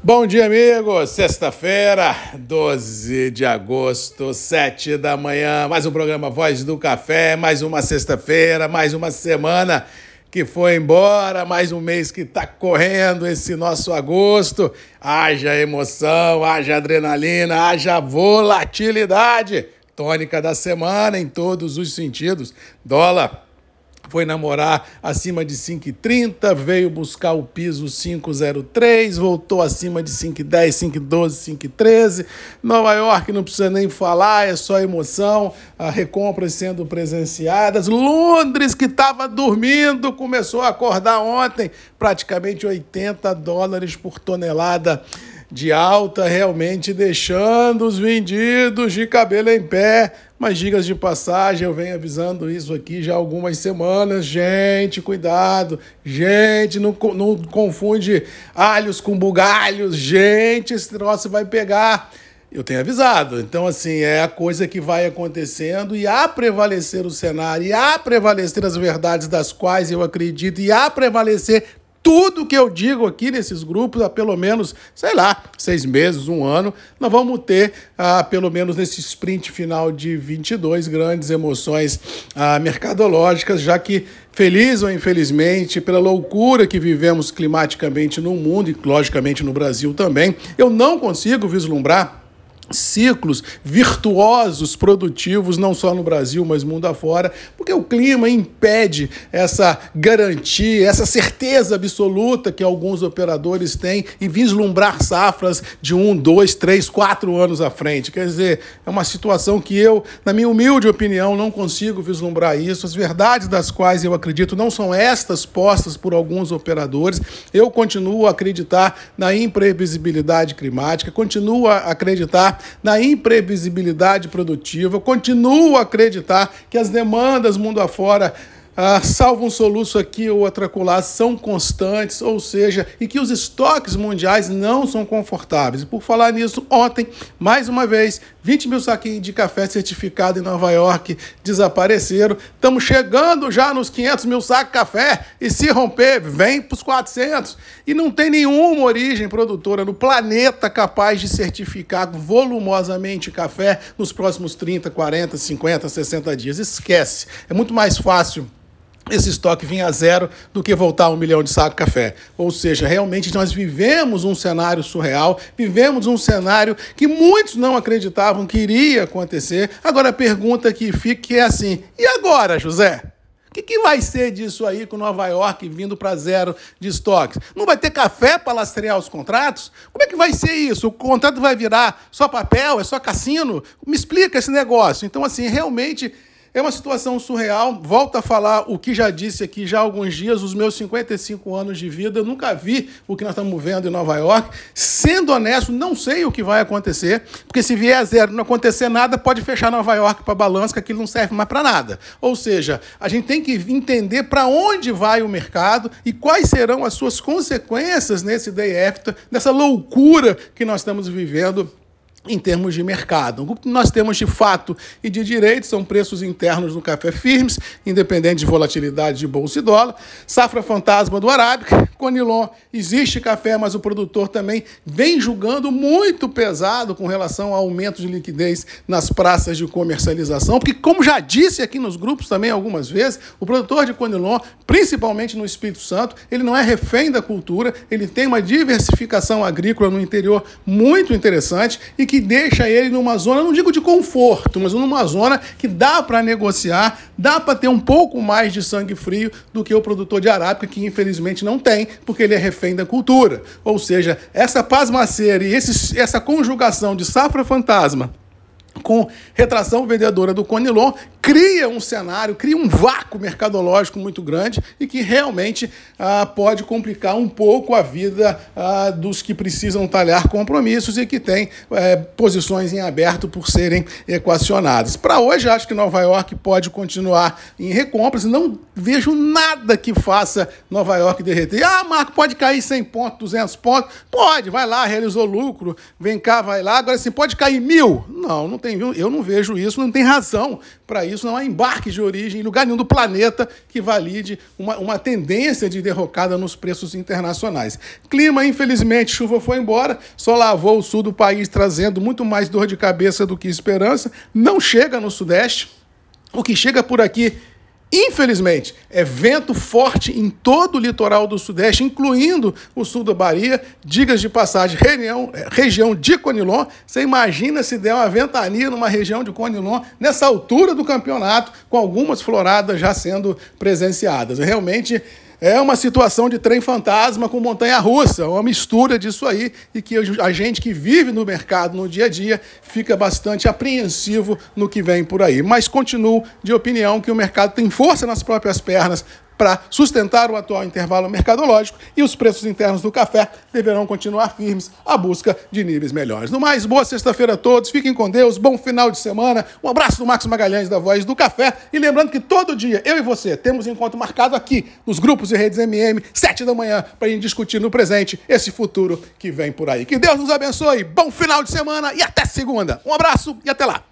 Bom dia, amigos. Sexta-feira, 12 de agosto, 7 da manhã. Mais um programa Voz do Café. Mais uma sexta-feira, mais uma semana que foi embora. Mais um mês que está correndo esse nosso agosto. Haja emoção, haja adrenalina, haja volatilidade. Tônica da semana em todos os sentidos. Dólar foi namorar acima de 5,30, veio buscar o piso 503, voltou acima de 5,10, 5,12, 5,13. Nova York não precisa nem falar, é só emoção, a recompras sendo presenciadas. Londres, que estava dormindo, começou a acordar ontem, praticamente 80 dólares por tonelada de alta, realmente deixando os vendidos de cabelo em pé. Mas digas de passagem, eu venho avisando isso aqui já há algumas semanas. Gente, cuidado. Gente, não, não confunde alhos com bugalhos. Gente, esse troço vai pegar. Eu tenho avisado. Então, assim, é a coisa que vai acontecendo e a prevalecer o cenário, e a prevalecer as verdades das quais eu acredito, e a prevalecer tudo que eu digo aqui nesses grupos há pelo menos, sei lá, seis meses, um ano, nós vamos ter, ah, pelo menos nesse sprint final de 22, grandes emoções ah, mercadológicas, já que, feliz ou infelizmente, pela loucura que vivemos climaticamente no mundo e, logicamente, no Brasil também, eu não consigo vislumbrar ciclos virtuosos, produtivos, não só no Brasil, mas mundo afora, porque o clima impede essa garantia, essa certeza absoluta que alguns operadores têm em vislumbrar safras de um, dois, três, quatro anos à frente. Quer dizer, é uma situação que eu, na minha humilde opinião, não consigo vislumbrar isso. As verdades das quais eu acredito não são estas postas por alguns operadores. Eu continuo a acreditar na imprevisibilidade climática, continuo a acreditar na imprevisibilidade produtiva, continuo a acreditar que as demandas mundo afora ah, salvo um soluço aqui ou acolá, são constantes, ou seja, e que os estoques mundiais não são confortáveis. E por falar nisso, ontem, mais uma vez, 20 mil saquinhos de café certificado em Nova York desapareceram. Estamos chegando já nos 500 mil sacos de café e se romper, vem para os 400. E não tem nenhuma origem produtora no planeta capaz de certificar volumosamente café nos próximos 30, 40, 50, 60 dias. Esquece. É muito mais fácil esse estoque vinha a zero do que voltar a um milhão de saco de café. Ou seja, realmente nós vivemos um cenário surreal, vivemos um cenário que muitos não acreditavam que iria acontecer. Agora a pergunta que fica é assim: e agora, José? O que, que, vai ser disso aí com Nova York vindo para zero de estoques? Não vai ter café para lastrear os contratos? Como é que vai ser isso? O contrato vai virar só papel? É só cassino? Me explica esse negócio. Então, assim, realmente é uma situação surreal. Volto a falar o que já disse aqui já há alguns dias, os meus 55 anos de vida, eu nunca vi o que nós estamos vendo em Nova York. Sendo honesto, não sei o que vai acontecer, porque se vier a zero não acontecer nada, pode fechar Nova York para balança, que aquilo não serve mais para nada. Ou seja, a gente tem que entender para onde vai o mercado e quais serão as suas consequências nesse day after, nessa loucura que nós estamos vivendo em termos de mercado. O que nós temos de fato e de direito são preços internos no café firmes, independente de volatilidade de bolsa e dólar. Safra fantasma do Arábica, Conilon, existe café, mas o produtor também vem julgando muito pesado com relação ao aumento de liquidez nas praças de comercialização, porque como já disse aqui nos grupos também algumas vezes, o produtor de Conilon, principalmente no Espírito Santo, ele não é refém da cultura, ele tem uma diversificação agrícola no interior muito interessante e que deixa ele numa zona, não digo de conforto, mas numa zona que dá para negociar, dá para ter um pouco mais de sangue frio do que o produtor de arábica, que infelizmente não tem, porque ele é refém da cultura. Ou seja, essa pasmaceira e esse, essa conjugação de safra fantasma com retração vendedora do Conilon, cria um cenário, cria um vácuo mercadológico muito grande e que realmente ah, pode complicar um pouco a vida ah, dos que precisam talhar compromissos e que têm eh, posições em aberto por serem equacionadas. Para hoje, acho que Nova York pode continuar em recompras, não vejo nada que faça Nova York derreter. Ah, Marco, pode cair 100 pontos, 200 pontos? Pode, vai lá, realizou lucro, vem cá, vai lá. Agora, assim, pode cair mil? Não, não tem tem, eu não vejo isso, não tem razão para isso, não há embarque de origem em lugar nenhum do planeta que valide uma, uma tendência de derrocada nos preços internacionais. Clima, infelizmente, chuva foi embora, só lavou o sul do país, trazendo muito mais dor de cabeça do que esperança. Não chega no sudeste. O que chega por aqui Infelizmente, é vento forte em todo o litoral do Sudeste, incluindo o sul da Bahia. Digas de passagem, região, região de Conilon. Você imagina se der uma ventania numa região de Conilon, nessa altura do campeonato, com algumas floradas já sendo presenciadas. Realmente é uma situação de trem fantasma com montanha russa, uma mistura disso aí, e que a gente que vive no mercado no dia a dia fica bastante apreensivo no que vem por aí. Mas continuo de opinião que o mercado tem força nas próprias pernas para sustentar o atual intervalo mercadológico e os preços internos do café deverão continuar firmes à busca de níveis melhores. No mais, boa sexta-feira a todos, fiquem com Deus, bom final de semana, um abraço do Marcos Magalhães da Voz do Café e lembrando que todo dia eu e você temos encontro marcado aqui nos grupos e redes MM, sete da manhã, para a gente discutir no presente esse futuro que vem por aí. Que Deus nos abençoe, bom final de semana e até segunda. Um abraço e até lá.